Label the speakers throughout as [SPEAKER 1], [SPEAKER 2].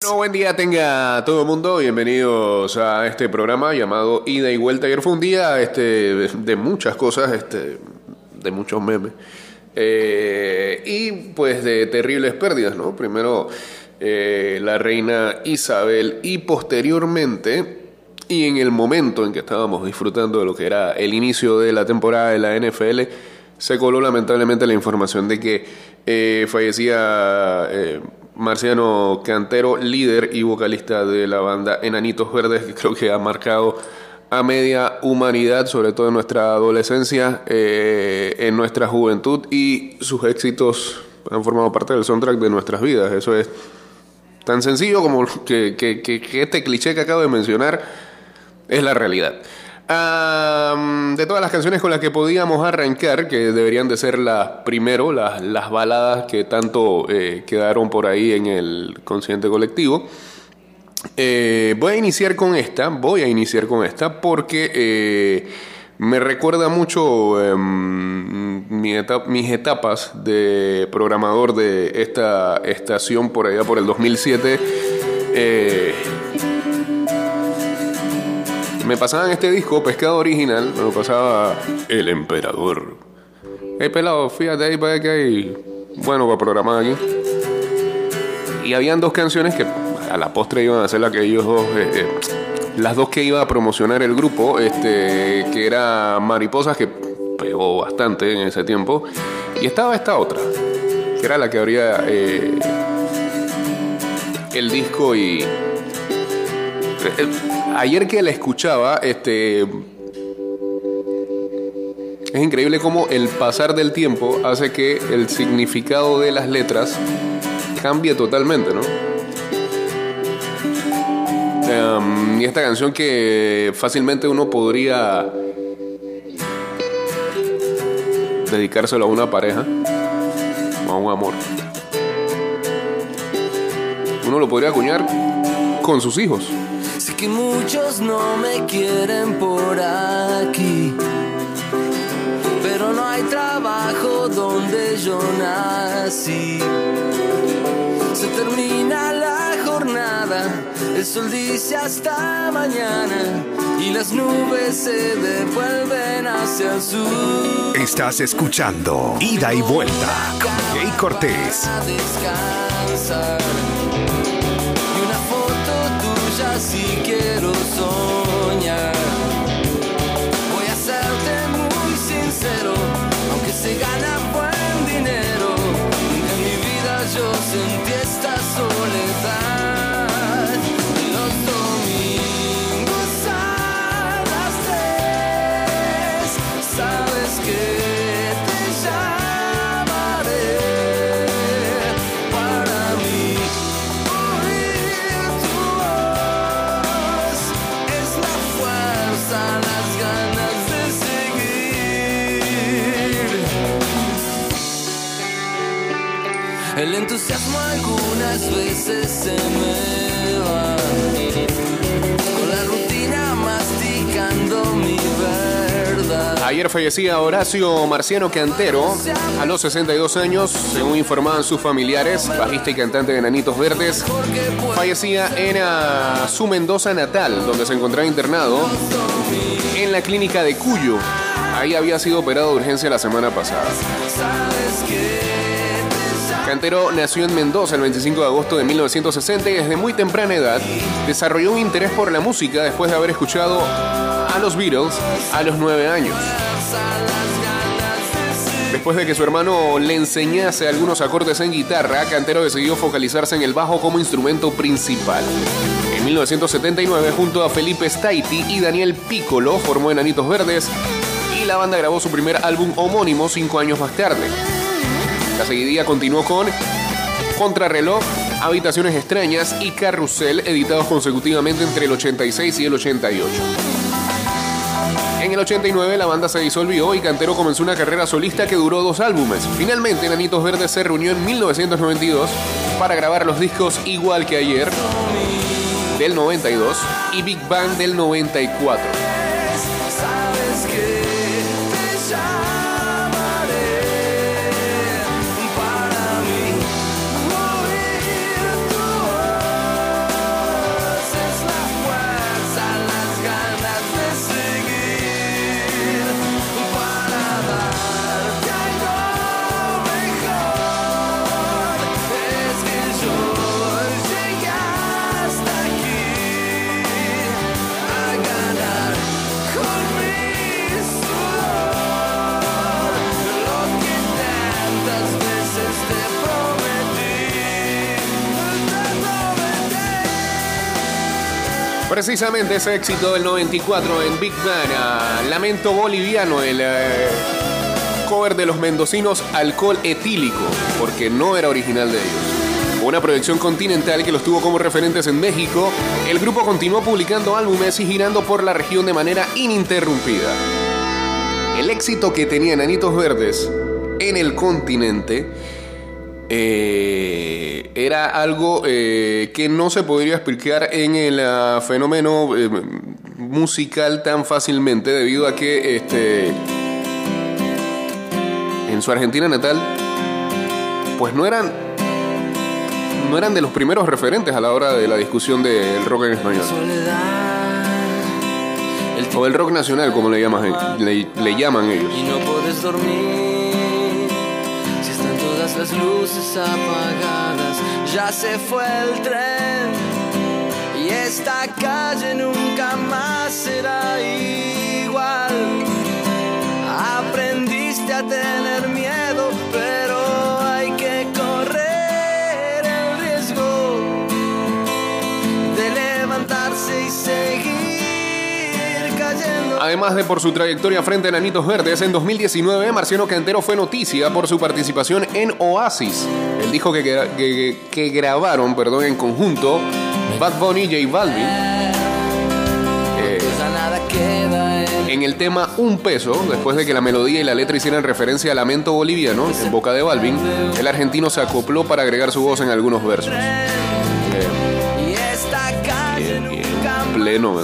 [SPEAKER 1] Bueno, buen día tenga todo el mundo, bienvenidos a este programa llamado Ida y Vuelta. Ayer fue un día este, de muchas cosas, este, de muchos memes, eh, y pues de terribles pérdidas, ¿no? Primero eh, la reina Isabel y posteriormente, y en el momento en que estábamos disfrutando de lo que era el inicio de la temporada de la NFL, se coló lamentablemente la información de que eh, fallecía Marciano Cantero, líder y vocalista de la banda Enanitos Verdes, que creo que ha marcado a media humanidad, sobre todo en nuestra adolescencia, eh, en nuestra juventud y sus éxitos han formado parte del soundtrack de nuestras vidas. Eso es tan sencillo como este cliché que acabo de mencionar es la realidad de todas las canciones con las que podíamos arrancar, que deberían de ser las primero, las, las baladas que tanto eh, quedaron por ahí en el consciente colectivo. Eh, voy a iniciar con esta, voy a iniciar con esta porque eh, me recuerda mucho em, mis etapas de programador de esta estación por allá por el 2007 me pasaban este disco, Pescado Original, me lo pasaba El Emperador. Hey pelado, fíjate ahí para que hay bueno para programar aquí. Y habían dos canciones que a la postre iban a ser las que ellos dos, eh, eh, las dos que iba a promocionar el grupo, este, que era Mariposas, que pegó bastante en ese tiempo, y estaba esta otra, que era la que abría eh, el disco y ayer que la escuchaba, este. Es increíble cómo el pasar del tiempo hace que el significado de las letras cambie totalmente, ¿no? Em, y esta canción que fácilmente uno podría dedicárselo a una pareja o a un amor. Uno lo podría acuñar con sus hijos
[SPEAKER 2] que muchos no me quieren por aquí. Pero no hay trabajo donde yo nací. Se termina la jornada, el sol dice hasta mañana y las nubes se devuelven hacia el sur.
[SPEAKER 3] Estás escuchando Ida y Vuelta con Jay Cortés.
[SPEAKER 2] Si quiero soñar. Veces se me va. Con la rutina masticando mi verdad.
[SPEAKER 1] Ayer fallecía Horacio Marciano Cantero a los 62 años, según informaban sus familiares, bajista y cantante de Nanitos Verdes. Fallecía en su Mendoza natal, donde se encontraba internado en la clínica de Cuyo. Ahí había sido operado de urgencia la semana pasada. Cantero nació en Mendoza el 25 de agosto de 1960 y desde muy temprana edad desarrolló un interés por la música después de haber escuchado a los Beatles a los 9 años. Después de que su hermano le enseñase algunos acordes en guitarra, Cantero decidió focalizarse en el bajo como instrumento principal. En 1979, junto a Felipe Staiti y Daniel Piccolo, formó Enanitos Verdes y la banda grabó su primer álbum homónimo cinco años más tarde. La seguidilla continuó con Contrarreloj, Habitaciones Extrañas y Carrusel, editados consecutivamente entre el 86 y el 88. En el 89 la banda se disolvió y Cantero comenzó una carrera solista que duró dos álbumes. Finalmente, Nanitos Verdes se reunió en 1992 para grabar los discos Igual que ayer del 92 y Big Bang del 94. Precisamente ese éxito del 94 en Big Bang, Lamento Boliviano, el eh, cover de los mendocinos Alcohol Etílico, porque no era original de ellos. Una proyección continental que los tuvo como referentes en México, el grupo continuó publicando álbumes y girando por la región de manera ininterrumpida. El éxito que tenían Anitos Verdes en el continente eh, era algo eh, que no se podría explicar en el ah, fenómeno eh, musical tan fácilmente debido a que este en su Argentina natal pues no eran no eran de los primeros referentes a la hora de la discusión del rock en español. O el rock nacional como le llaman, le, le llaman ellos.
[SPEAKER 2] Y no puedes dormir las luces apagadas. Ya se fue el tren y esta calle nunca más será igual. Aprendiste a tener miedo
[SPEAKER 1] Además de por su trayectoria frente a Nanitos Verdes, en 2019 Marciano Cantero fue noticia por su participación en Oasis. Él dijo que, que- grabaron perdón, en conjunto Bad Bunny y J Balvin eh,
[SPEAKER 2] en
[SPEAKER 1] en el tema Un Peso, después de que la melodía y la letra hicieran referencia a Lamento Boliviano, en boca de Balvin, el argentino se acopló para agregar su voz en algunos versos. Eh,
[SPEAKER 2] Y nunca
[SPEAKER 1] Pleno,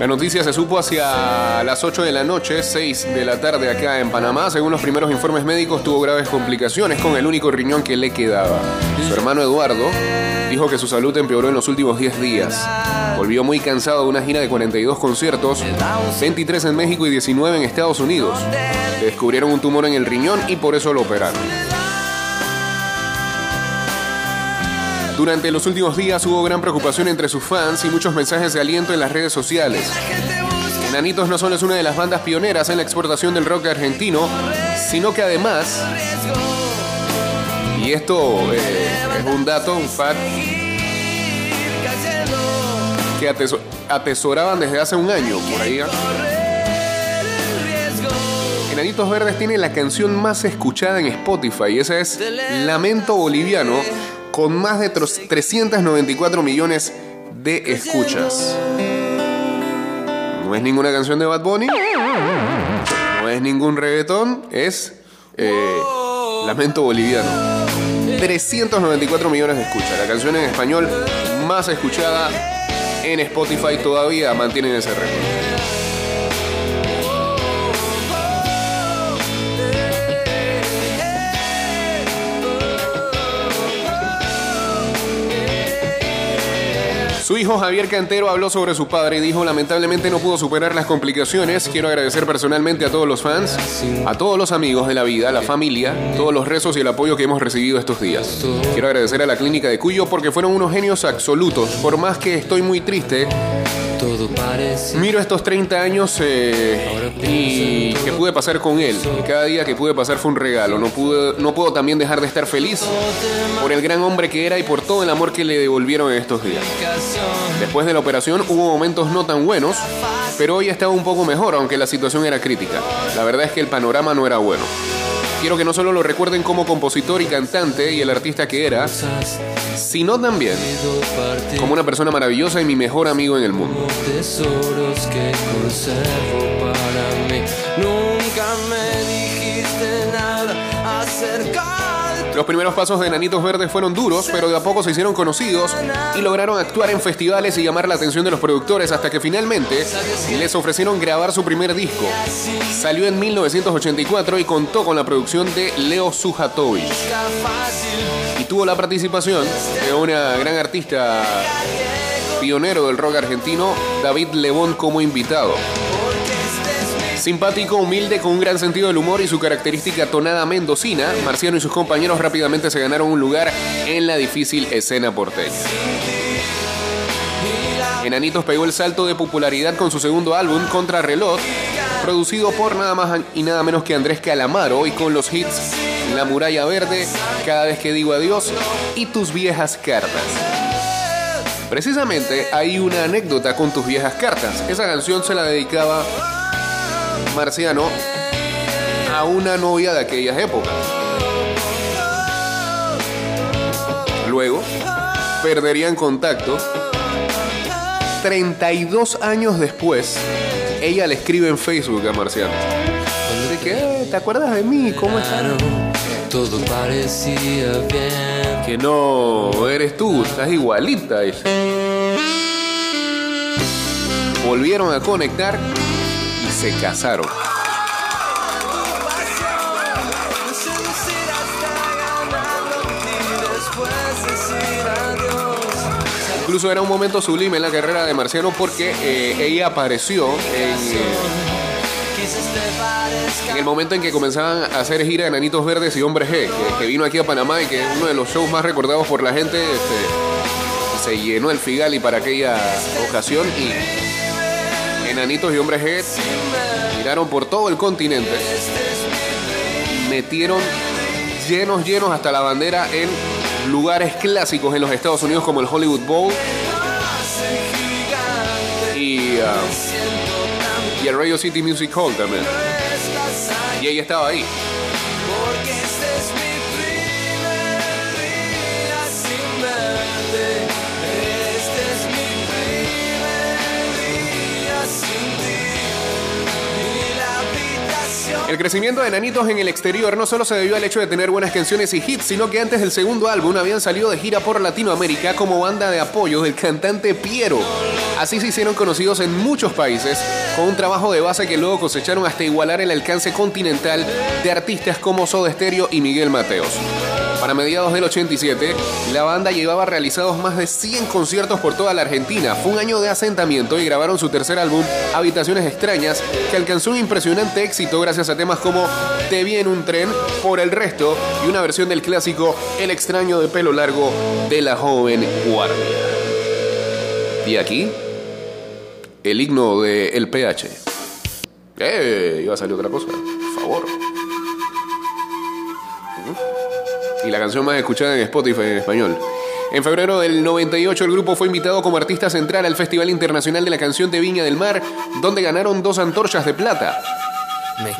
[SPEAKER 1] La noticia se supo hacia las 8 de la noche, 6 de la tarde acá en Panamá. Según los primeros informes médicos, tuvo graves complicaciones con el único riñón que le quedaba. Su hermano Eduardo dijo que su salud empeoró en los últimos 10 días. Volvió muy cansado de una gira de 42 conciertos, 23 en México y 19 en Estados Unidos. Descubrieron un tumor en el riñón y por eso lo operaron. Durante los últimos días hubo gran preocupación entre sus fans y muchos mensajes de aliento en las redes sociales. Enanitos no solo es una de las bandas pioneras en la exportación del rock argentino, sino que además, y esto eh, es un dato, un fact, que ateso- atesoraban desde hace un año, por ahí. ¿eh? Enanitos Verdes tiene la canción más escuchada en Spotify, y esa es Lamento Boliviano, con más de tros- 394 millones de escuchas. No es ninguna canción de Bad Bunny, no es ningún reggaetón, es eh, Lamento Boliviano. 394 millones de escuchas. La canción en español más escuchada en Spotify todavía mantienen ese récord. Su hijo Javier Cantero habló sobre su padre y dijo, lamentablemente no pudo superar las complicaciones. Quiero agradecer personalmente a todos los fans, a todos los amigos de la vida, a la familia, todos los rezos y el apoyo que hemos recibido estos días. Quiero agradecer a la clínica de Cuyo porque fueron unos genios absolutos. Por más que estoy muy triste, miro estos 30 años eh, y que pude pasar con él. Y cada día que pude pasar fue un regalo. No, pude, no puedo también dejar de estar feliz por el gran hombre que era y por todo el amor que le devolvieron en estos días. Después de la operación hubo momentos no tan buenos, pero hoy estaba un poco mejor, aunque la situación era crítica. La verdad es que el panorama no era bueno. Quiero que no solo lo recuerden como compositor y cantante y el artista que era, sino también como una persona maravillosa y mi mejor amigo en el mundo.
[SPEAKER 2] tesoros que conservo para mí. Nunca me dijiste nada acerca
[SPEAKER 1] Los primeros pasos de Nanitos Verdes fueron duros, pero de a poco se hicieron conocidos y lograron actuar en festivales y llamar la atención de los productores hasta que finalmente les ofrecieron grabar su primer disco. Salió en 1984 y contó con la producción de Leo Sujatovich.
[SPEAKER 2] fácil
[SPEAKER 1] Y tuvo la participación de una gran artista pionero del rock argentino, David Lebón, como invitado. Simpático, humilde, con un gran sentido del humor y su característica tonada mendocina, Marciano y sus compañeros rápidamente se ganaron un lugar en la difícil escena porteña. Enanitos pegó el salto de popularidad con su segundo álbum, Contrarreloj, producido por nada más y nada menos que Andrés Calamaro y con los hits La Muralla Verde, Cada vez que digo adiós y Tus viejas cartas. Precisamente hay una anécdota con Tus viejas cartas. Esa canción se la dedicaba Marciano a una novia de aquellas épocas. Luego, perderían contacto 32 años después, ella le escribe en Facebook a Marciano. ¿De qué? ¿Te acuerdas de mí? ¿Cómo estás?
[SPEAKER 2] Todo parecía bien.
[SPEAKER 1] Que no eres tú, estás igualita. dice. Volvieron a conectar se casaron. Incluso era un momento sublime en la carrera de Marciano porque eh, ella apareció en, el momento en que comenzaban a hacer gira de Nanitos Verdes y Hombres G, que, que vino aquí a Panamá y que es uno de los shows más recordados por la gente. este, se llenó el Figali para aquella ocasión y Enanitos y Hombres G giraron por todo el continente. Metieron llenos, llenos hasta la bandera en lugares clásicos en los Estados Unidos como el Hollywood Bowl y, ah, y el Radio City Music Hall también. Y ella estaba ahí. El crecimiento de Nanitos en el exterior no solo se debió al hecho de tener buenas canciones y hits, sino que antes del segundo álbum habían salido de gira por Latinoamérica como banda de apoyo del cantante Piero. Así se hicieron conocidos en muchos países, con un trabajo de base que luego cosecharon hasta igualar el alcance continental de artistas como Soda Stereo y Miguel Mateos. Para mediados del 87, la banda llevaba realizados más de 100 conciertos por toda la Argentina. Fue un año de asentamiento y grabaron su tercer álbum, Habitaciones Extrañas, que alcanzó un impresionante éxito gracias a temas como Te vi en un tren, Por el resto y una versión del clásico El extraño de pelo largo de la joven guardia. Y aquí, el himno de El PH. ¡Eh! Iba a salir otra cosa. Por favor. Y la canción más escuchada en Spotify en español. En febrero del 98 el grupo fue invitado como artista central al Festival Internacional de la Canción de Viña del Mar, donde ganaron dos antorchas de plata.
[SPEAKER 2] Me.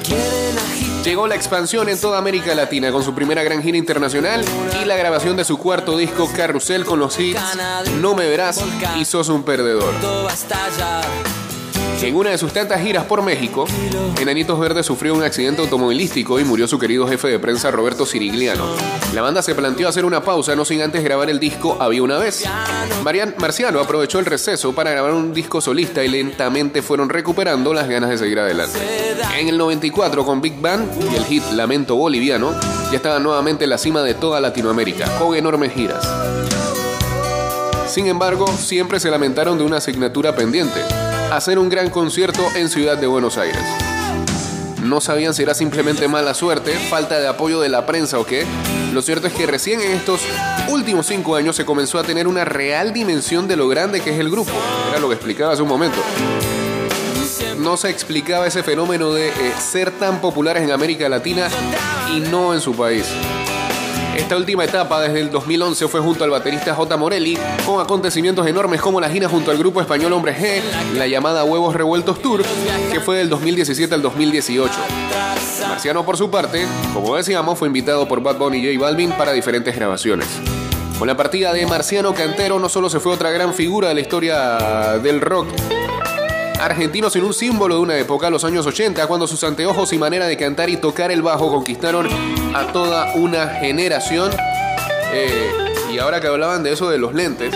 [SPEAKER 1] Llegó la expansión en toda América Latina con su primera gran gira internacional y la grabación de su cuarto disco Carrusel con los hits No me verás y Sos un perdedor. En una de sus tantas giras por México, Enanitos Verdes sufrió un accidente automovilístico y murió su querido jefe de prensa Roberto Sirigliano. La banda se planteó hacer una pausa, no sin antes grabar el disco Había una vez. Marian Marciano aprovechó el receso para grabar un disco solista y lentamente fueron recuperando las ganas de seguir adelante. En el 94, con Big Bang y el hit Lamento Boliviano, ya estaban nuevamente en la cima de toda Latinoamérica, con enormes giras. Sin embargo, siempre se lamentaron de una asignatura pendiente, hacer un gran concierto en Ciudad de Buenos Aires. No sabían si era simplemente mala suerte, falta de apoyo de la prensa o qué. Lo cierto es que recién en estos últimos cinco años se comenzó a tener una real dimensión de lo grande que es el grupo. Era lo que explicaba hace un momento. No se explicaba ese fenómeno de eh, ser tan populares en América Latina y no en su país. Esta última etapa, desde el 2011, fue junto al baterista J. Morelli, con acontecimientos enormes como la gira junto al grupo español Hombre G, la llamada Huevos Revueltos Tour, que fue del 2017 al 2018. Marciano, por su parte, como decíamos, fue invitado por Bad Bunny y J Balvin para diferentes grabaciones. Con la partida de Marciano Cantero no solo se fue otra gran figura de la historia del rock, argentino sin un símbolo de una época, los años 80, cuando sus anteojos y manera de cantar y tocar el bajo conquistaron a toda una generación. Eh, y ahora que hablaban de eso de los lentes,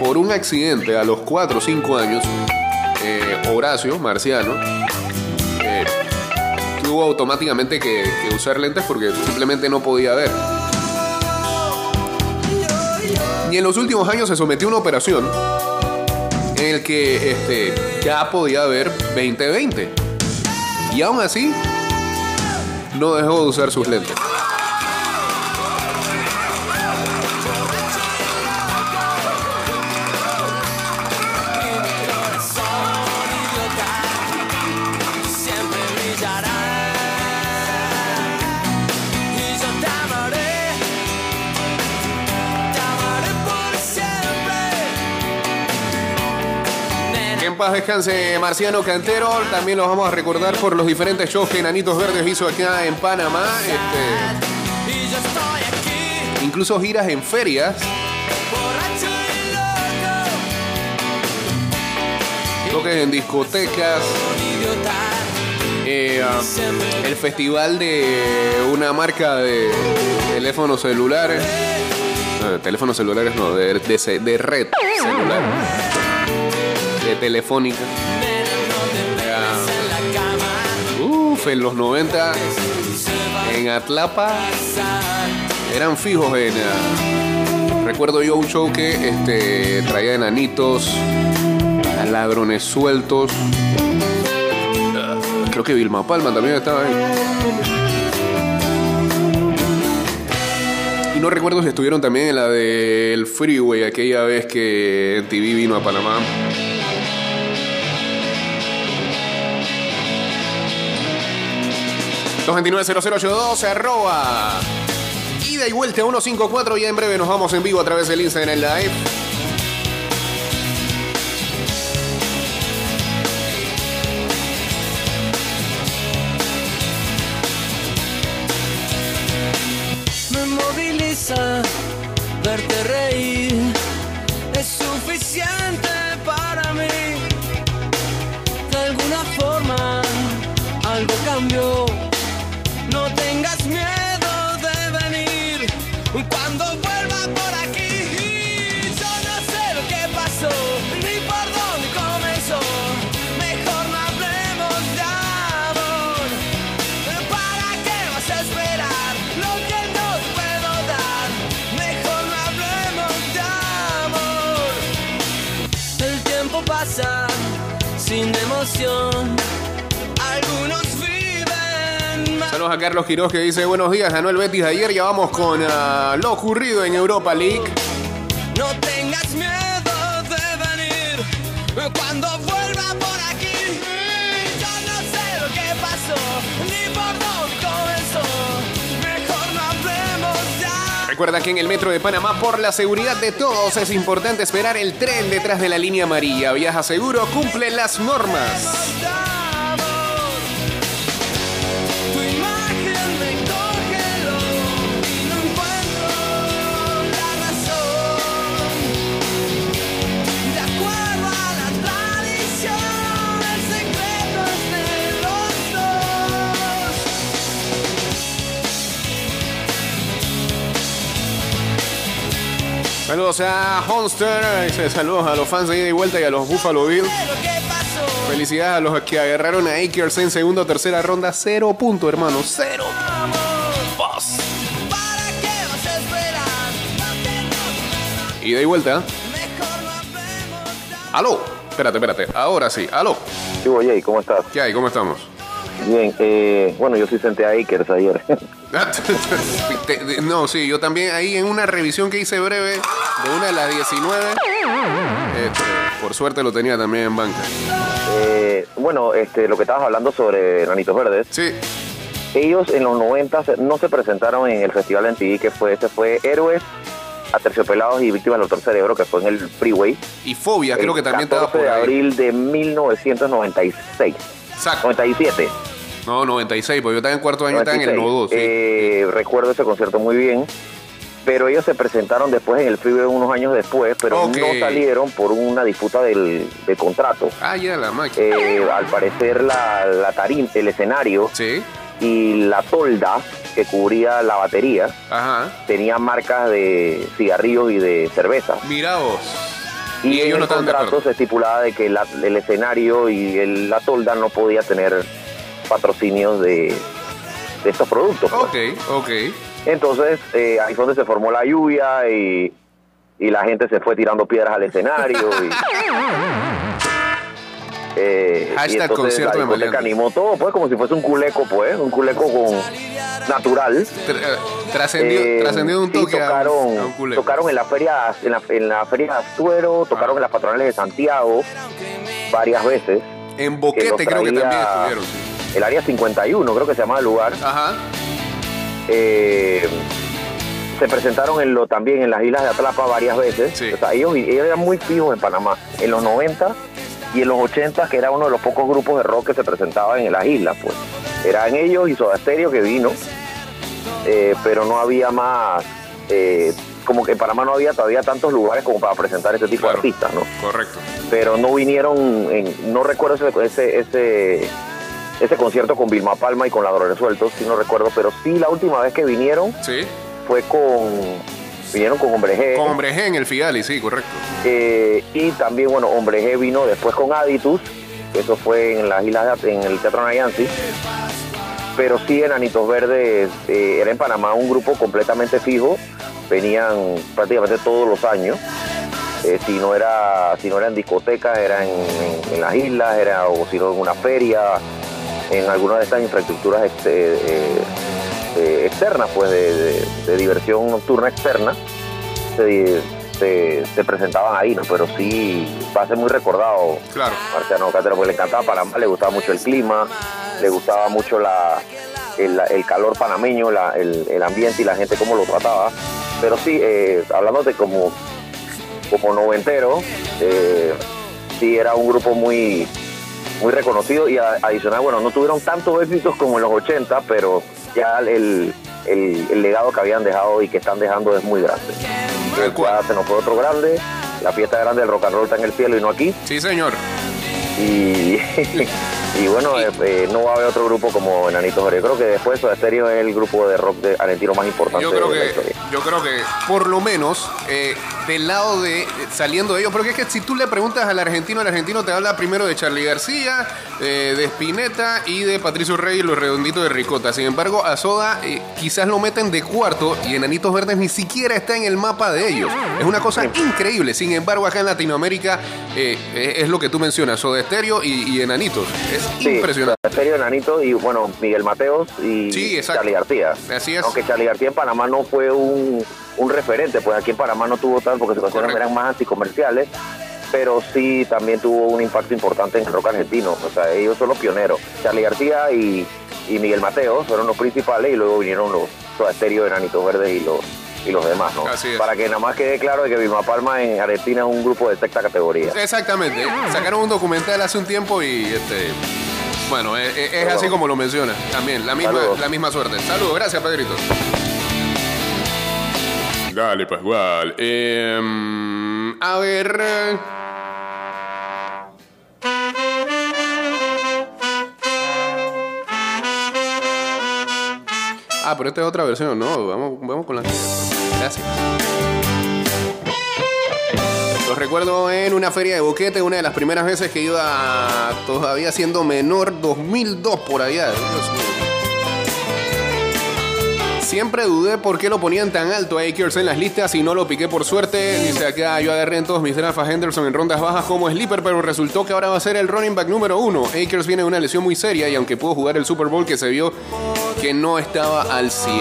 [SPEAKER 1] por un accidente a los 4 o 5 años, eh, Horacio, marciano, eh, tuvo automáticamente que, que usar lentes porque simplemente no podía ver. Y en los últimos años se sometió a una operación en el que este, ya podía ver 20-20. Y aún así, no dejó de usar sus lentes. Paz descanse Marciano Cantero. También los vamos a recordar por los diferentes shows que Enanitos Verdes hizo acá en Panamá. Este, incluso giras en ferias. Toques en discotecas. eh, el festival de una marca de teléfonos celulares. No, teléfonos celulares no, de red celular. Telefónica. Uf, en los 90 en Atlapa eran fijos en. ah, recuerdo yo un show que este, traía enanitos, ladrones sueltos. Ah, creo que Vilma Palma también estaba ahí. Y no recuerdo si estuvieron también en la del Freeway, aquella vez que TV vino a Panamá. ...229-0082, arroba... Ida y vuelta 154 y en breve nos vamos en vivo a través del Instagram Live.
[SPEAKER 2] me moviliza verte reír. Es suficiente para mí. De alguna forma, algo cambió.
[SPEAKER 1] Saludos a Carlos Quiroz que dice buenos días, ganó el Betis ayer, ya vamos con ah, lo ocurrido en Europa League.
[SPEAKER 2] No tengas miedo de venir cuando vuelva por aquí. Yo no sé lo que pasó, ni por dónde comenzó. Mejor no hablemos ya.
[SPEAKER 1] Recuerda que en el metro de Panamá, por la seguridad de todos, es importante esperar el tren detrás de la línea amarilla. Viaja seguro, cumple las normas. Saludos a Honster, dice, saludos a los fans de ida y vuelta y a los Buffalo Bills. Felicidades a los que agarraron a Akers en segunda o tercera ronda. Cero punto, hermano. Cero.
[SPEAKER 2] Te
[SPEAKER 1] Ida y vuelta. Aló. Espérate, espérate. Ahora sí. Aló.
[SPEAKER 4] Sí, Jay, ¿cómo estás?
[SPEAKER 1] ¿Qué hay? ¿Cómo estamos?
[SPEAKER 4] Bien, eh, bueno, yo sí senté a Akers ayer.
[SPEAKER 1] De- no, sí, yo también ahí en una revisión que hice breve de una de las 19. este, por suerte lo tenía también en banca.
[SPEAKER 4] Eh, bueno, este, lo que estabas hablando sobre Nanitos Verdes,
[SPEAKER 1] Sí.
[SPEAKER 4] ellos en los 90 se- no se presentaron en el festival de MTV que fue, este fue Héroes, Aterciopelados y Víctimas del Doctor Cerebro, que fue en el Freeway.
[SPEAKER 1] Y Fobia, creo que también estaba
[SPEAKER 4] 14
[SPEAKER 1] por
[SPEAKER 4] de
[SPEAKER 1] ahí.
[SPEAKER 4] abril de 1996.
[SPEAKER 1] Exacto.
[SPEAKER 4] 97.
[SPEAKER 1] No, 96, porque yo estaba en cuarto año, estaba en el
[SPEAKER 4] 96.
[SPEAKER 1] nodo, sí.
[SPEAKER 4] Eh, recuerdo ese concierto muy bien. Pero ellos se presentaron después en el Freeway unos años después, pero no salieron por una disputa del, del contrato.
[SPEAKER 1] Ah, ya, la máquina.
[SPEAKER 4] Eh, al parecer la, la el escenario
[SPEAKER 1] Sí.
[SPEAKER 4] y la tolda que cubría la batería
[SPEAKER 1] Ajá.
[SPEAKER 4] tenía marcas de cigarrillos y de cerveza.
[SPEAKER 1] Mira vos.
[SPEAKER 4] Y,
[SPEAKER 1] ellos
[SPEAKER 4] en
[SPEAKER 1] no
[SPEAKER 4] el contrato se estipulaba de que la- el escenario y el- la tolda no podía tener patrocinios de, de estos productos. pues.
[SPEAKER 1] Ok, ok.
[SPEAKER 4] Entonces eh, ahí fue donde se formó la lluvia y, y la gente se fue tirando piedras al escenario. Y, eh, y entonces
[SPEAKER 1] concierto
[SPEAKER 4] la discoteca animó todo, pues como si fuese un culeco, pues, un culeco con natural.
[SPEAKER 1] Eh, Trascendió,
[SPEAKER 4] Eh,
[SPEAKER 1] trascendió un
[SPEAKER 4] sí,
[SPEAKER 1] toque a-
[SPEAKER 4] tocaron,
[SPEAKER 1] a un culebro.
[SPEAKER 4] tocaron en la feria en la, en la feria de Astuero, tocaron en las patronales de Santiago varias veces.
[SPEAKER 1] En
[SPEAKER 4] que
[SPEAKER 1] Boquete creo que también estuvieron. sí.
[SPEAKER 4] El área 51, creo que se llama el lugar.
[SPEAKER 1] Ajá.
[SPEAKER 4] Eh, se presentaron en lo, también en las islas de Atlapa varias veces.
[SPEAKER 1] Sí.
[SPEAKER 4] O sea, ellos, ellos eran muy fijos en Panamá. En los 90 y en los 80, que era uno de los pocos grupos de rock que se presentaban en las islas, pues. Eran ellos y Soda Stereo que vino, eh, pero no había más. eh, como que en Panamá no había todavía tantos lugares como para presentar este tipo
[SPEAKER 1] Claro.
[SPEAKER 4] de artistas, ¿no?
[SPEAKER 1] Correcto.
[SPEAKER 4] pero no vinieron, en- no recuerdo ese, ese, ese, concierto con Vilma Palma y con Ladrones Sueltos, sí no recuerdo, pero sí la última vez que vinieron
[SPEAKER 1] Sí.
[SPEAKER 4] fue con, vinieron con Hombre G,
[SPEAKER 1] Con Hombre G en el Figali, sí, correcto.
[SPEAKER 4] eh, y también, bueno, Hombre G vino después con Aditus, eso fue en las islas, en el Teatro Nayansi, pero sí Enanitos Verdes eh, era en Panamá un grupo completamente fijo, venían prácticamente todos los años. Eh, si no era si no era en discotecas era en, en- en las islas era o si no en una feria en alguna de estas infraestructuras este, eh, eh, externas pues de, de- de diversión nocturna externa se, se- se presentaban ahí no pero sí va a ser muy recordado
[SPEAKER 1] Claro.
[SPEAKER 4] Marciano Cátero porque le encantaba Panamá le gustaba mucho el clima le gustaba mucho la el, el calor panameño la- el, el ambiente y la gente cómo lo trataba pero sí eh, hablándote como como noventero, eh, sí era un grupo muy, muy reconocido y a- adicional, bueno, no tuvieron tantos éxitos como en los 80, pero ya el, el- el legado que habían dejado y que están dejando es muy grande. Ya se nos fue otro grande, la fiesta grande del rock and roll está en el cielo y no aquí,
[SPEAKER 1] Sí, señor.
[SPEAKER 4] Y, y bueno, eh, eh, no va a haber otro grupo como Enanitos Verdes. Yo creo que después Soda Stereo es el grupo de rock de argentino más importante
[SPEAKER 1] Yo creo
[SPEAKER 4] de la
[SPEAKER 1] que,
[SPEAKER 4] historia.
[SPEAKER 1] yo creo que por lo menos eh, del lado de saliendo de ellos, porque es que si tú le preguntas al argentino, el argentino te habla primero de Charlie García, de Spinetta y de Patricio Rey y los redonditos de Ricota. Sin embargo, a Soda quizás lo meten de cuarto y Enanitos Verdes ni siquiera está en el mapa de ellos. Es una cosa increíble. Sin embargo, acá en Latinoamérica es lo que tú mencionas, Soda Stereo y, y Enanitos. Es
[SPEAKER 4] Sí,
[SPEAKER 1] impresionante.
[SPEAKER 4] Soda Stereo, Enanito y bueno, Miguel Mateos y
[SPEAKER 1] Sí.
[SPEAKER 4] Charlie García.
[SPEAKER 1] Así es.
[SPEAKER 4] Aunque Charlie García en Panamá no fue un, un referente, pues aquí en Panamá no tuvo tal porque sus canciones eran más anticomerciales, pero sí también tuvo un impacto importante en el rock argentino. O sea, ellos son los pioneros. Charlie García y, y Miguel Mateos fueron los principales y luego vinieron los Soda Stereo, Enanitos Verdes y los y los demás, ¿no?
[SPEAKER 1] Así es.
[SPEAKER 4] Para que nada más quede claro de que Vilma Palma en Argentina es un grupo de sexta categoría.
[SPEAKER 1] Exactamente. Sacaron un documental hace un tiempo y este. Bueno, es, así como lo menciona. También, la misma,
[SPEAKER 4] Saludos.
[SPEAKER 1] la misma suerte. Saludos, gracias, Pedrito. Dale, Pascual. Em, a ver. Ah, pero esta es otra versión, no. Vamos, vamos con la. Gracias. Los recuerdo en una feria de boquete, una de las primeras veces que iba todavía siendo menor, 2002 por allá. Siempre dudé por qué lo ponían tan alto a Akers en las listas y no lo piqué por suerte. Dice acá, yo agarré en todos mis drafts a Henderson en rondas bajas como sleeper, pero resultó que ahora va a ser el running back número uno. Akers viene de una lesión muy seria y aunque pudo jugar el Super Bowl que se vio que no estaba al 100.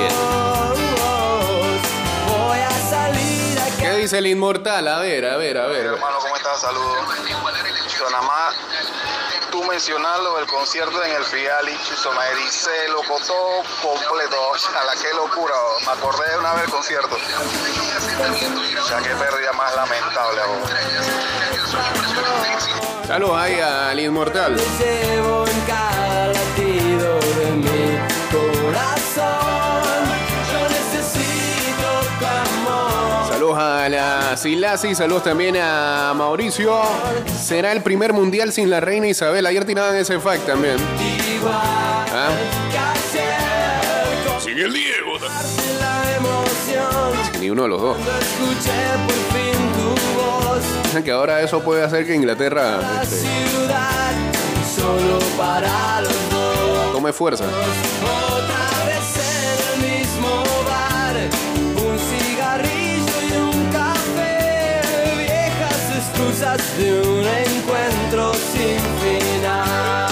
[SPEAKER 2] Voy a salir a
[SPEAKER 1] ¿Qué dice el inmortal? A ver, a ver, a ver.
[SPEAKER 5] Hermano, ¿cómo estás? Saludos. Más, tú mencionarlo, el concierto en el Fiali, eso me ericé, loco, todo completo. A la que locura, me acordé de una vez el concierto. O sea, qué pérdida más lamentable.
[SPEAKER 1] Saludos ahí al inmortal. Silasi, saludos también a Mauricio. Será el primer mundial sin la reina Isabel. Ayer tiraban ese fact también. ¿Ah? Sin el Diego.
[SPEAKER 2] emoción.
[SPEAKER 1] Ni uno de los dos. Que ahora eso puede hacer que Inglaterra
[SPEAKER 2] La
[SPEAKER 1] este, tome fuerza.
[SPEAKER 2] Excusas de un encuentro sin final.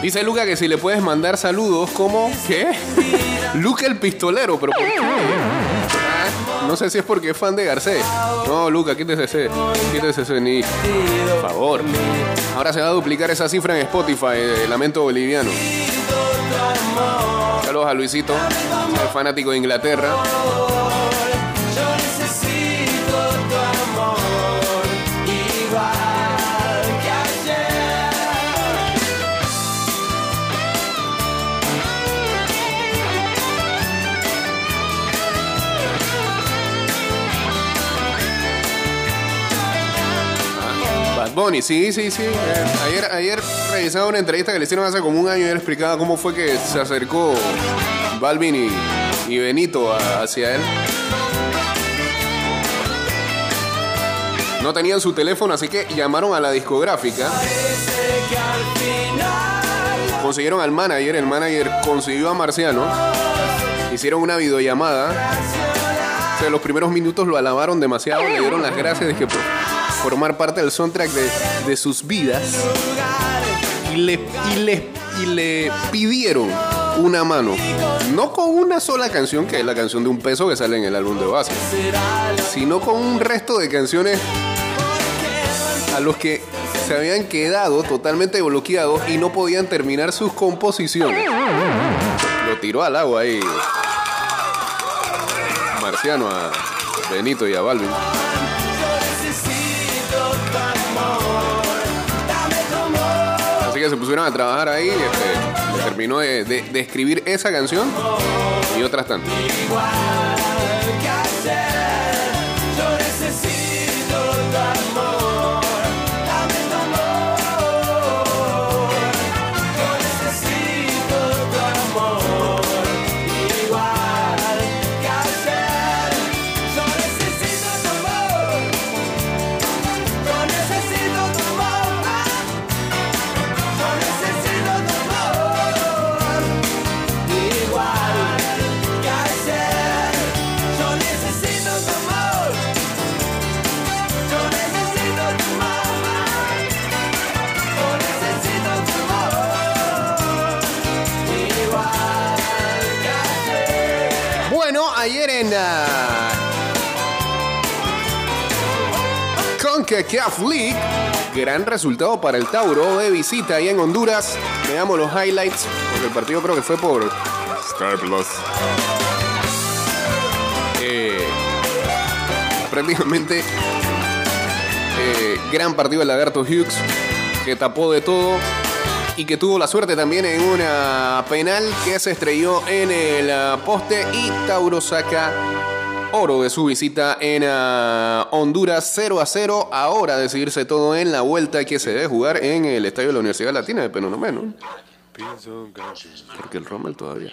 [SPEAKER 1] Dice Luca que si le puedes mandar saludos como ¿qué? Luca el pistolero, pero ¿por qué? Ah, No sé si es porque es fan de Garcés. No, Luca, quítese ese, quítese ese ni. Por favor. Ahora se va a duplicar esa cifra en Spotify, eh, Lamento Boliviano. Saludos a Luisito, el fanático de Inglaterra. Sí, sí, sí. Ayer, ayer revisaba una entrevista que le hicieron hace como un año y él explicaba cómo fue que se acercó Balvin y, y Benito hacia él. No tenían su teléfono, así que llamaron a la discográfica. Consiguieron al manager, el manager consiguió a Marciano. Hicieron una videollamada. O los primeros minutos lo alabaron demasiado, le dieron las gracias que por formar parte del soundtrack de, sus vidas. Y, le, y le pidieron una mano. No con una sola canción, que es la canción de un peso que sale en el álbum de base, sino con un resto de canciones a los que se habían quedado totalmente bloqueados y no podían terminar sus composiciones. Lo tiró al agua ahí. Marciano a Benito y a Balvin. Se pusieron a trabajar ahí. Este, terminó de, de- de escribir esa canción y otras tantas. CONCACAF League, gran resultado para el Tauro de visita ahí en Honduras. Veamos los highlights, porque el partido creo que fue por Star Plus. Eh, prácticamente eh, gran partido del Lagarto Hughes, que tapó de todo y que tuvo la suerte también en una penal que se estrelló en el ah, poste y Tauro saca oro de su visita en ah, Honduras 0 a 0. Ahora decidirse todo en la vuelta que se debe jugar en el estadio de la Universidad Latina de Penonomeno. Porque el Rommel todavía.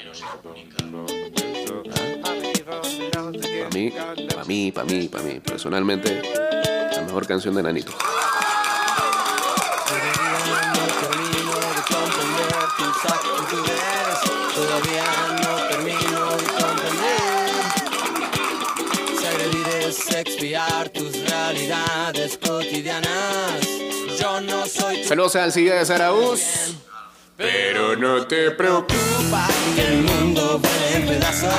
[SPEAKER 1] Para mí, para mí, para mí, para mí, personalmente, la mejor canción de Nanito.
[SPEAKER 2] Realidades cotidianas. Yo no soy
[SPEAKER 1] Saludos al Silla de Zarauz. Pero no te preocupes.
[SPEAKER 2] culpa que el mundo vuele en pedazos.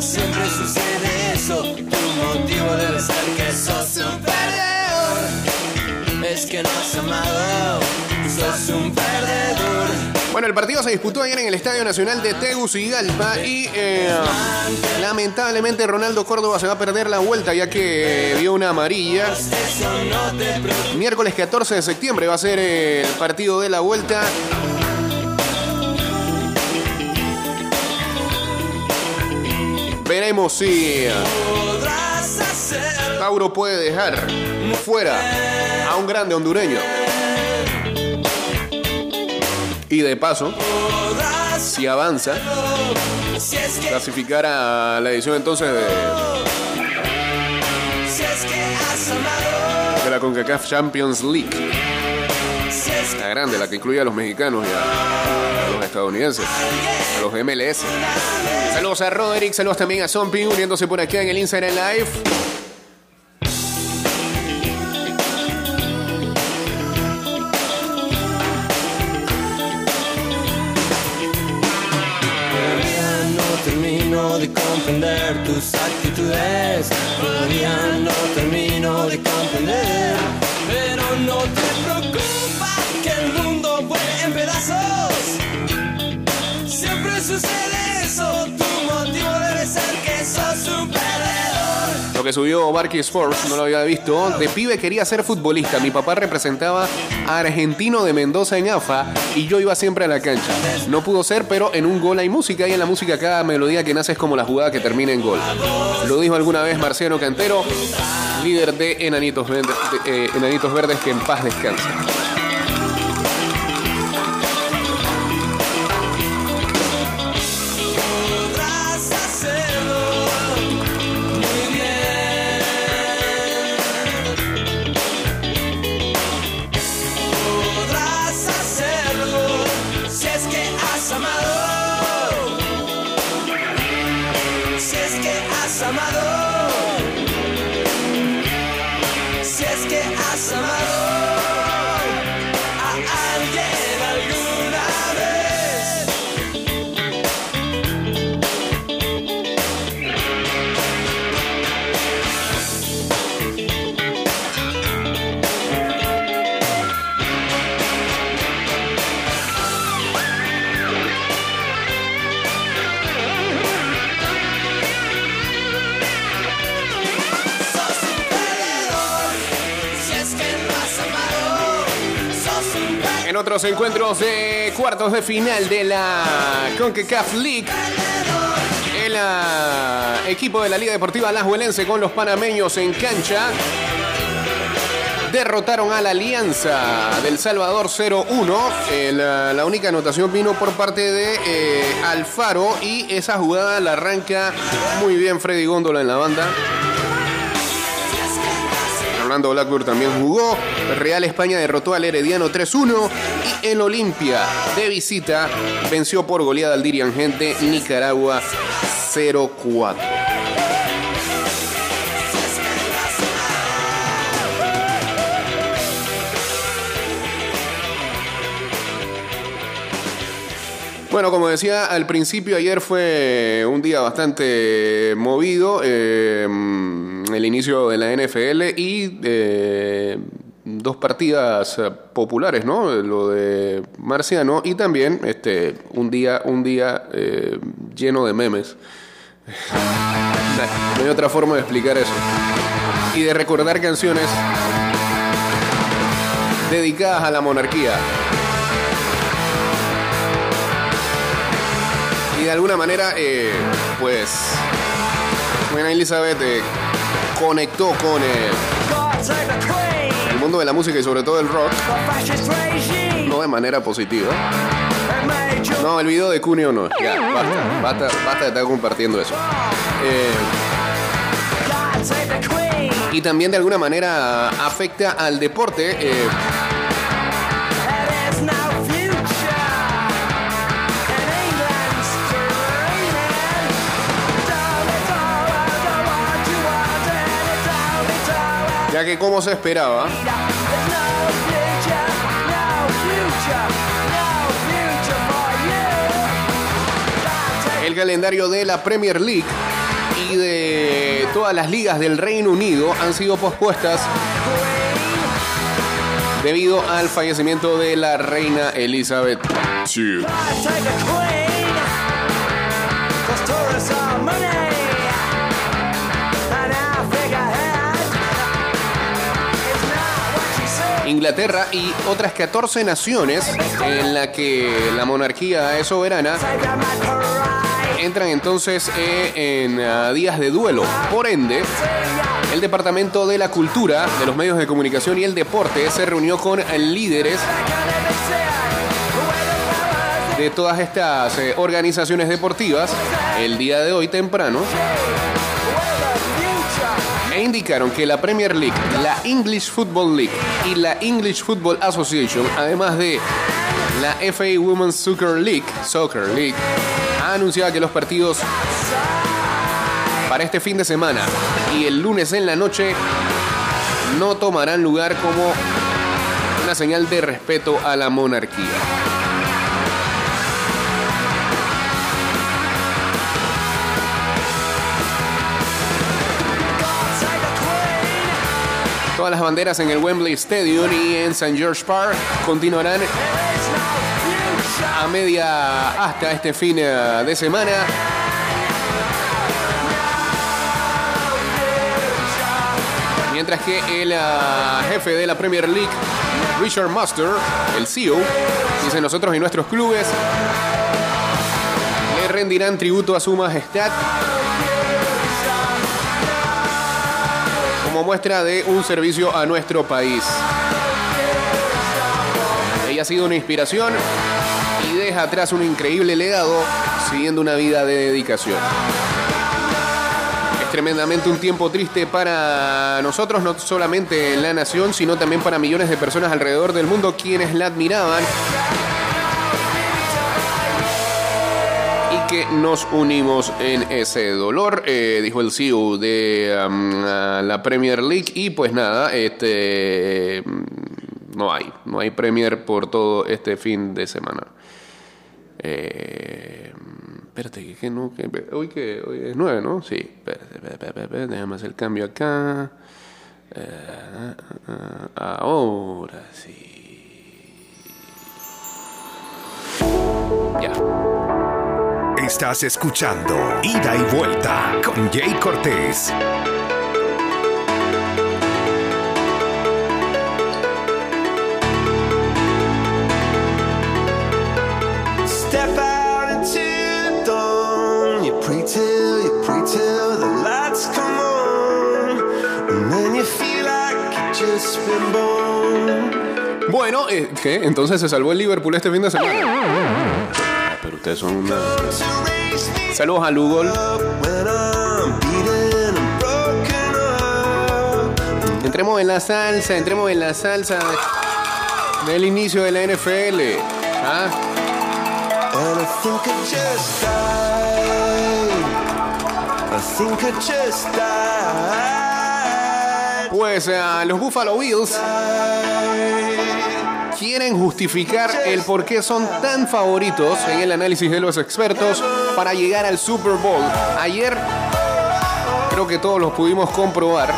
[SPEAKER 2] Siempre sucede eso. Tu motivo debe ser que sos un perdedor. Es que no has amado. Sos un perdedor.
[SPEAKER 1] Bueno, el partido se disputó ayer en el Estadio Nacional de Tegucigalpa y eh, lamentablemente Ronaldo Córdoba se va a perder la vuelta ya que vio una amarilla. Miércoles 14 de septiembre va a ser el partido de la vuelta. Veremos si Tauro puede dejar fuera a un grande hondureño. Y de paso, si avanza, clasificar a la edición entonces de, la CONCACAF Champions League. La grande, la que incluye a los mexicanos y a, a los estadounidenses, a los MLS. Saludos a Roderick, saludos también a Zombie uniéndose por acá en el Instagram Live. ver tus actitudes.
[SPEAKER 2] Todavía no termino de comprender. Que
[SPEAKER 1] subió Barky Sports, no lo había visto. De pibe quería ser futbolista. Mi papá representaba a Argentino de Mendoza en AFA y yo iba siempre a la cancha. No pudo ser, pero en un gol hay música y en la música cada melodía que nace es como la jugada que termina en gol. Lo dijo alguna vez Marciano Cantero, líder de Enanitos, eh, Enanitos Verdes, que en paz descansa.
[SPEAKER 2] Si es que has amado
[SPEAKER 1] otros encuentros de cuartos de final de la CONCACAF League, el ah, equipo de la Liga Deportiva Alajuelense con los panameños en cancha derrotaron a la Alianza del Salvador 0-1. El, ah, la única anotación vino por parte de eh, Alfaro y esa jugada la arranca muy bien Freddy Góndola en la banda. Orlando Blackburn también jugó. Real España derrotó al Herediano 3-1 y el Olimpia de visita venció por goleada al dirigente Nicaragua 0-4. Bueno, como decía al principio, ayer fue un día bastante movido, eh, el inicio de la NFL y eh, dos partidas eh, populares, ¿no? Lo de Marciano y también este, un día, un día eh, lleno de memes. No hay otra forma de explicar eso. Y de recordar canciones dedicadas a la monarquía. Y de alguna manera, eh, pues, Reina Elizabeth eh, conectó con el mundo de la música y sobre todo el rock, no de manera positiva. No, el video de Cuneo no. Ya, basta, basta, basta de estar compartiendo eso. Eh, y también de alguna manera afecta al deporte. eh, ya que como se esperaba, el calendario de la Premier League y de todas las ligas del Reino Unido han sido pospuestas debido al fallecimiento de la reina Elizabeth II. Inglaterra y otras 14 naciones en la que la monarquía es soberana entran entonces eh, en ah, días de duelo. Por ende, el Departamento de la Cultura, de los Medios de Comunicación y el Deporte se reunió con líderes de todas estas eh, organizaciones deportivas el día de hoy temprano indicaron que la Premier League, la English Football League y la English Football Association, además de la FA Women's Soccer League, Soccer League, ha anunciado que los partidos para este fin de semana y el lunes en la noche no tomarán lugar como una señal de respeto a la monarquía. Todas las banderas en el Wembley Stadium y en St. George Park continuarán a media hasta este fin eh, de semana. Mientras que el ah, jefe de la Premier League, Richard Master, el CEO, dice nosotros y nuestros clubes le rendirán tributo a su majestad como muestra de un servicio a nuestro país. Ella ha sido una inspiración y deja atrás un increíble legado siguiendo una vida de dedicación. Es tremendamente un tiempo triste para nosotros, no solamente en la nación, sino también para millones de personas alrededor del mundo quienes la admiraban que nos unimos en ese dolor, eh, dijo el CEO de um, la Premier League. Y pues nada, este no hay, no hay Premier por todo este fin de semana. Eh, espérate, que, no, que, hoy que hoy es 9, ¿no? Sí, espérate, espérate, espérate, déjame hacer el cambio acá. Eh, ahora sí. Ya.
[SPEAKER 3] Estás escuchando Ida y Vuelta con Jay Cortés.
[SPEAKER 2] Step out into dawn. You pray till, you pray till the lights come on. And then you feel like you've just been born.
[SPEAKER 1] Bueno, eh, ¿qué? Entonces se salvó el Liverpool este fin de semana. Pero ustedes son una... Saludos a Lugol. Entremos en la salsa, entremos en la salsa del inicio de la NFL. ¿ah? Pues eh, los Buffalo Bills quieren justificar el por qué son tan favoritos en el análisis de los expertos para llegar al Super Bowl. Ayer creo que todos los pudimos comprobar.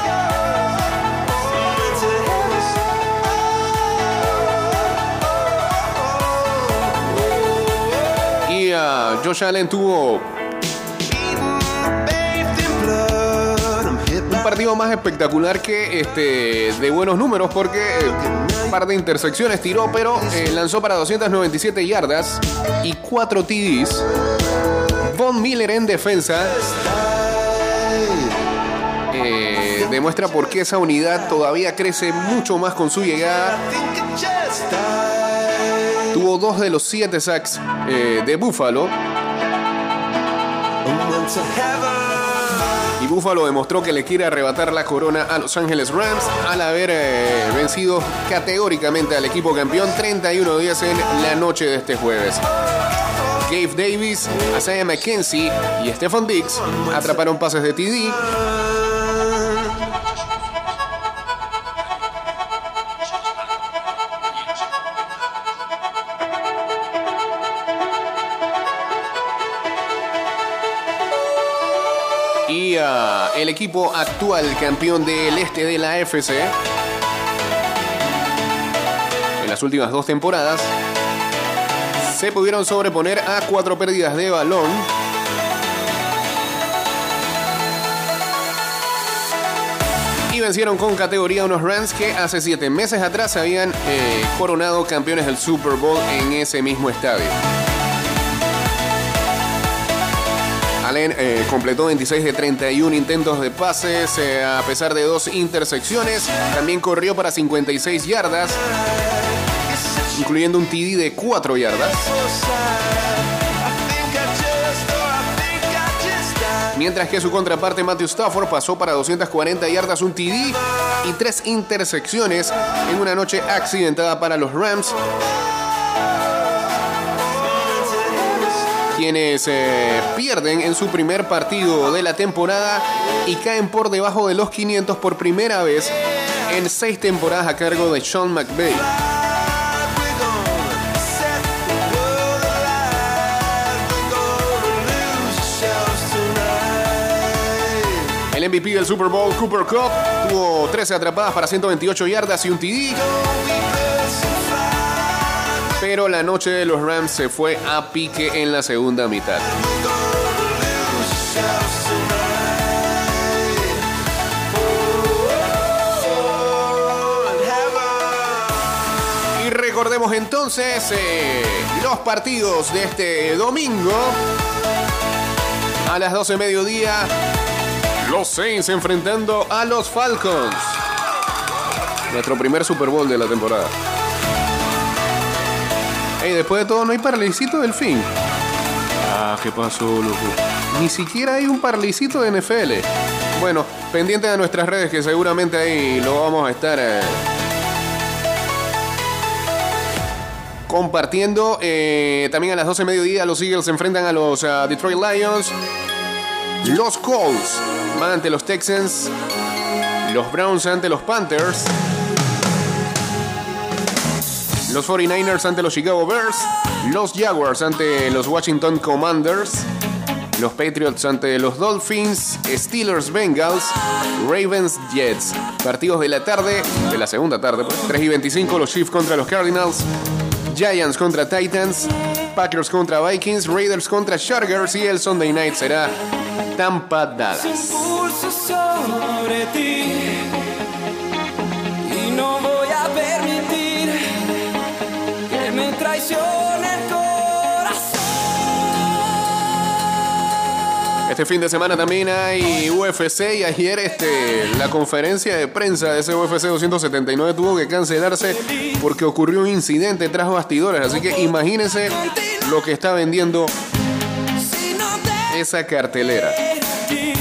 [SPEAKER 1] Y ah, Josh Allen tuvo un partido más espectacular que este de buenos números porque eh, un par de intersecciones tiró, pero eh, lanzó para 297 yardas y 4 TDs. Von Miller en defensa eh, demuestra por qué esa unidad todavía crece mucho más con su llegada. Tuvo dos de los siete sacks de Buffalo y Buffalo demostró que le quiere arrebatar la corona a Los Angeles Rams al haber eh, vencido categóricamente al equipo campeón 31 días en la noche de este jueves. Gabe Davis, Isaiah McKenzie y Stephen Diggs atraparon pases de TD. El equipo actual campeón del este de la FC en las últimas dos temporadas se pudieron sobreponer a cuatro pérdidas de balón. Y vencieron con categoría unos Rams que hace siete meses atrás se habían eh, coronado campeones del Super Bowl en ese mismo estadio. Allen eh, completó 26 de 31 intentos de pases eh, a pesar de dos intersecciones. También corrió para 56 yardas, incluyendo un TD de 4 yardas. Mientras que su contraparte Matthew Stafford pasó para 240 yardas, un TD y tres intersecciones en una noche accidentada para los Rams. Quienes eh, pierden en su primer partido de la temporada y caen por debajo de los 500 por primera vez en seis temporadas a cargo de Sean McVay. El MVP del Super Bowl, Cooper Cup, tuvo 13 atrapadas para 128 yardas y un TD. Pero la noche de los Rams se fue a pique en la segunda mitad. Y recordemos entonces eh, los partidos de este domingo. A las 12 de mediodía, los Saints enfrentando a los Falcons. Nuestro primer Super Bowl de la temporada. Ey, después de todo, no hay paralisito del fin. Ah, ¿qué pasó, loco? Ni siquiera hay un paralisito de NFL. Bueno, pendiente de nuestras redes, que seguramente ahí lo vamos a estar eh, compartiendo. Eh, también a las 12 de mediodía, los Eagles se enfrentan a los ah, Detroit Lions. Los Colts van ante los Texans. Los Browns ante los Panthers. Los 49ers ante los Chicago Bears. Los Jaguars ante los Washington Commanders. Los Patriots ante los Dolphins. Steelers Bengals. Ravens Jets. Partidos de la tarde, de la segunda tarde, pues, 3 y 25. Los Chiefs contra los Cardinals. Giants contra Titans. Packers contra Vikings. Raiders contra Chargers. Y el Sunday night será Tampa. Este fin de semana también hay UFC y ayer este, la conferencia de prensa de ese UFC 279 tuvo que cancelarse porque ocurrió un incidente tras bastidores. Así que imagínense lo que está vendiendo esa cartelera. Que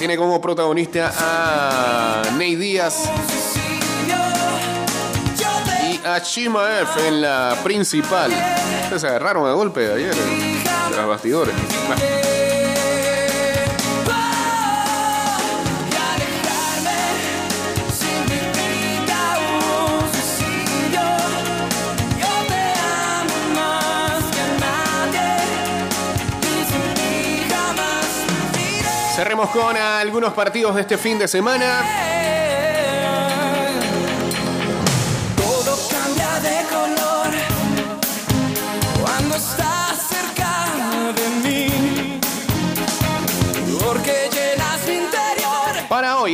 [SPEAKER 1] tiene como protagonista a Ney Díaz
[SPEAKER 2] te
[SPEAKER 1] y a Chimaev en la principal. Se agarraron a golpe ayer eh, tras bastidores. Cerremos con algunos partidos de este fin de semana.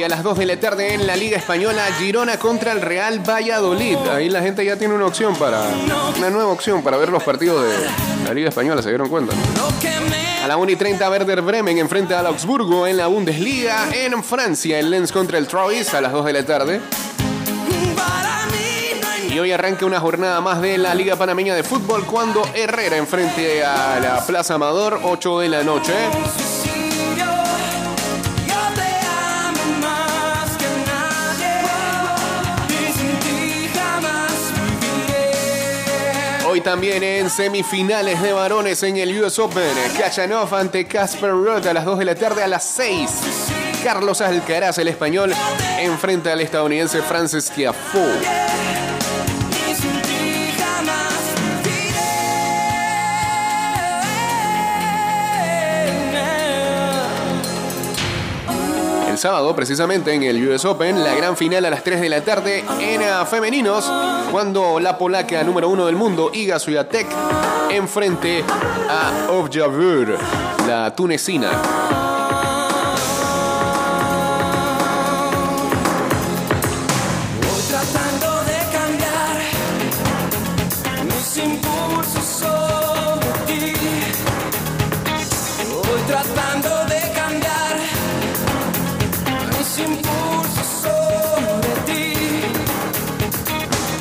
[SPEAKER 1] A las 2 de la tarde en la Liga Española, Girona contra el Real Valladolid. Ahí la gente ya tiene una opción para. Una nueva opción para ver los partidos de la Liga Española, ¿se dieron cuenta? A la 1 y 30 Werder Bremen enfrenta al Augsburgo en la Bundesliga. En Francia, el Lens contra el Troyes a las 2 de la tarde. Y hoy arranca una jornada más de la Liga Panameña de Fútbol cuando Herrera enfrente a la Plaza Amador, 8 de la noche. También en semifinales de varones en el US Open. Kachanov ante Casper Ruud a las 2 de la tarde a las 6. Carlos Alcaraz, el español, enfrenta al estadounidense Francis Tiafoe. Sábado, precisamente en el US Open, la gran final a las 3 de la tarde en ah, femeninos, cuando la polaca número uno del mundo, Iga Swiatek, enfrente a Ovjavur, la tunecina.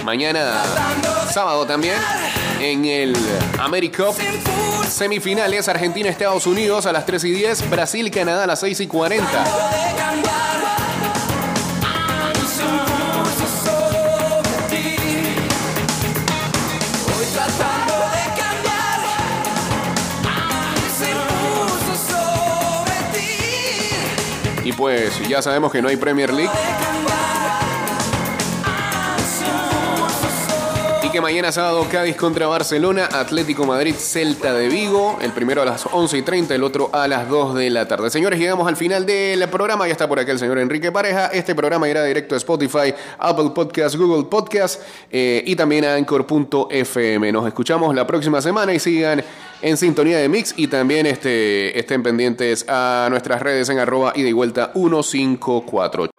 [SPEAKER 1] Mañana, sábado también, en el AmeriCup, semifinales Argentina-Estados Unidos a las 3 y 10, Brasil-Canadá a las 6 y 40.
[SPEAKER 2] de cambiar mis impulsos sobre ti. Voy tratando de cambiar mis impulsos sobre ti.
[SPEAKER 1] Y pues ya sabemos que no hay Premier League. Mañana sábado Cádiz contra Barcelona, Atlético Madrid, Celta de Vigo, el primero a las 11 y 30, el otro a las 2 de la tarde. Señores, llegamos al final del programa, ya está por acá el señor Enrique Pareja. Este programa irá directo a Spotify, Apple Podcast, Google Podcast eh, y también a Anchor.fm. Nos escuchamos la próxima semana y sigan en sintonía de Mix y también este, estén pendientes a nuestras redes en arroba y vuelta 154.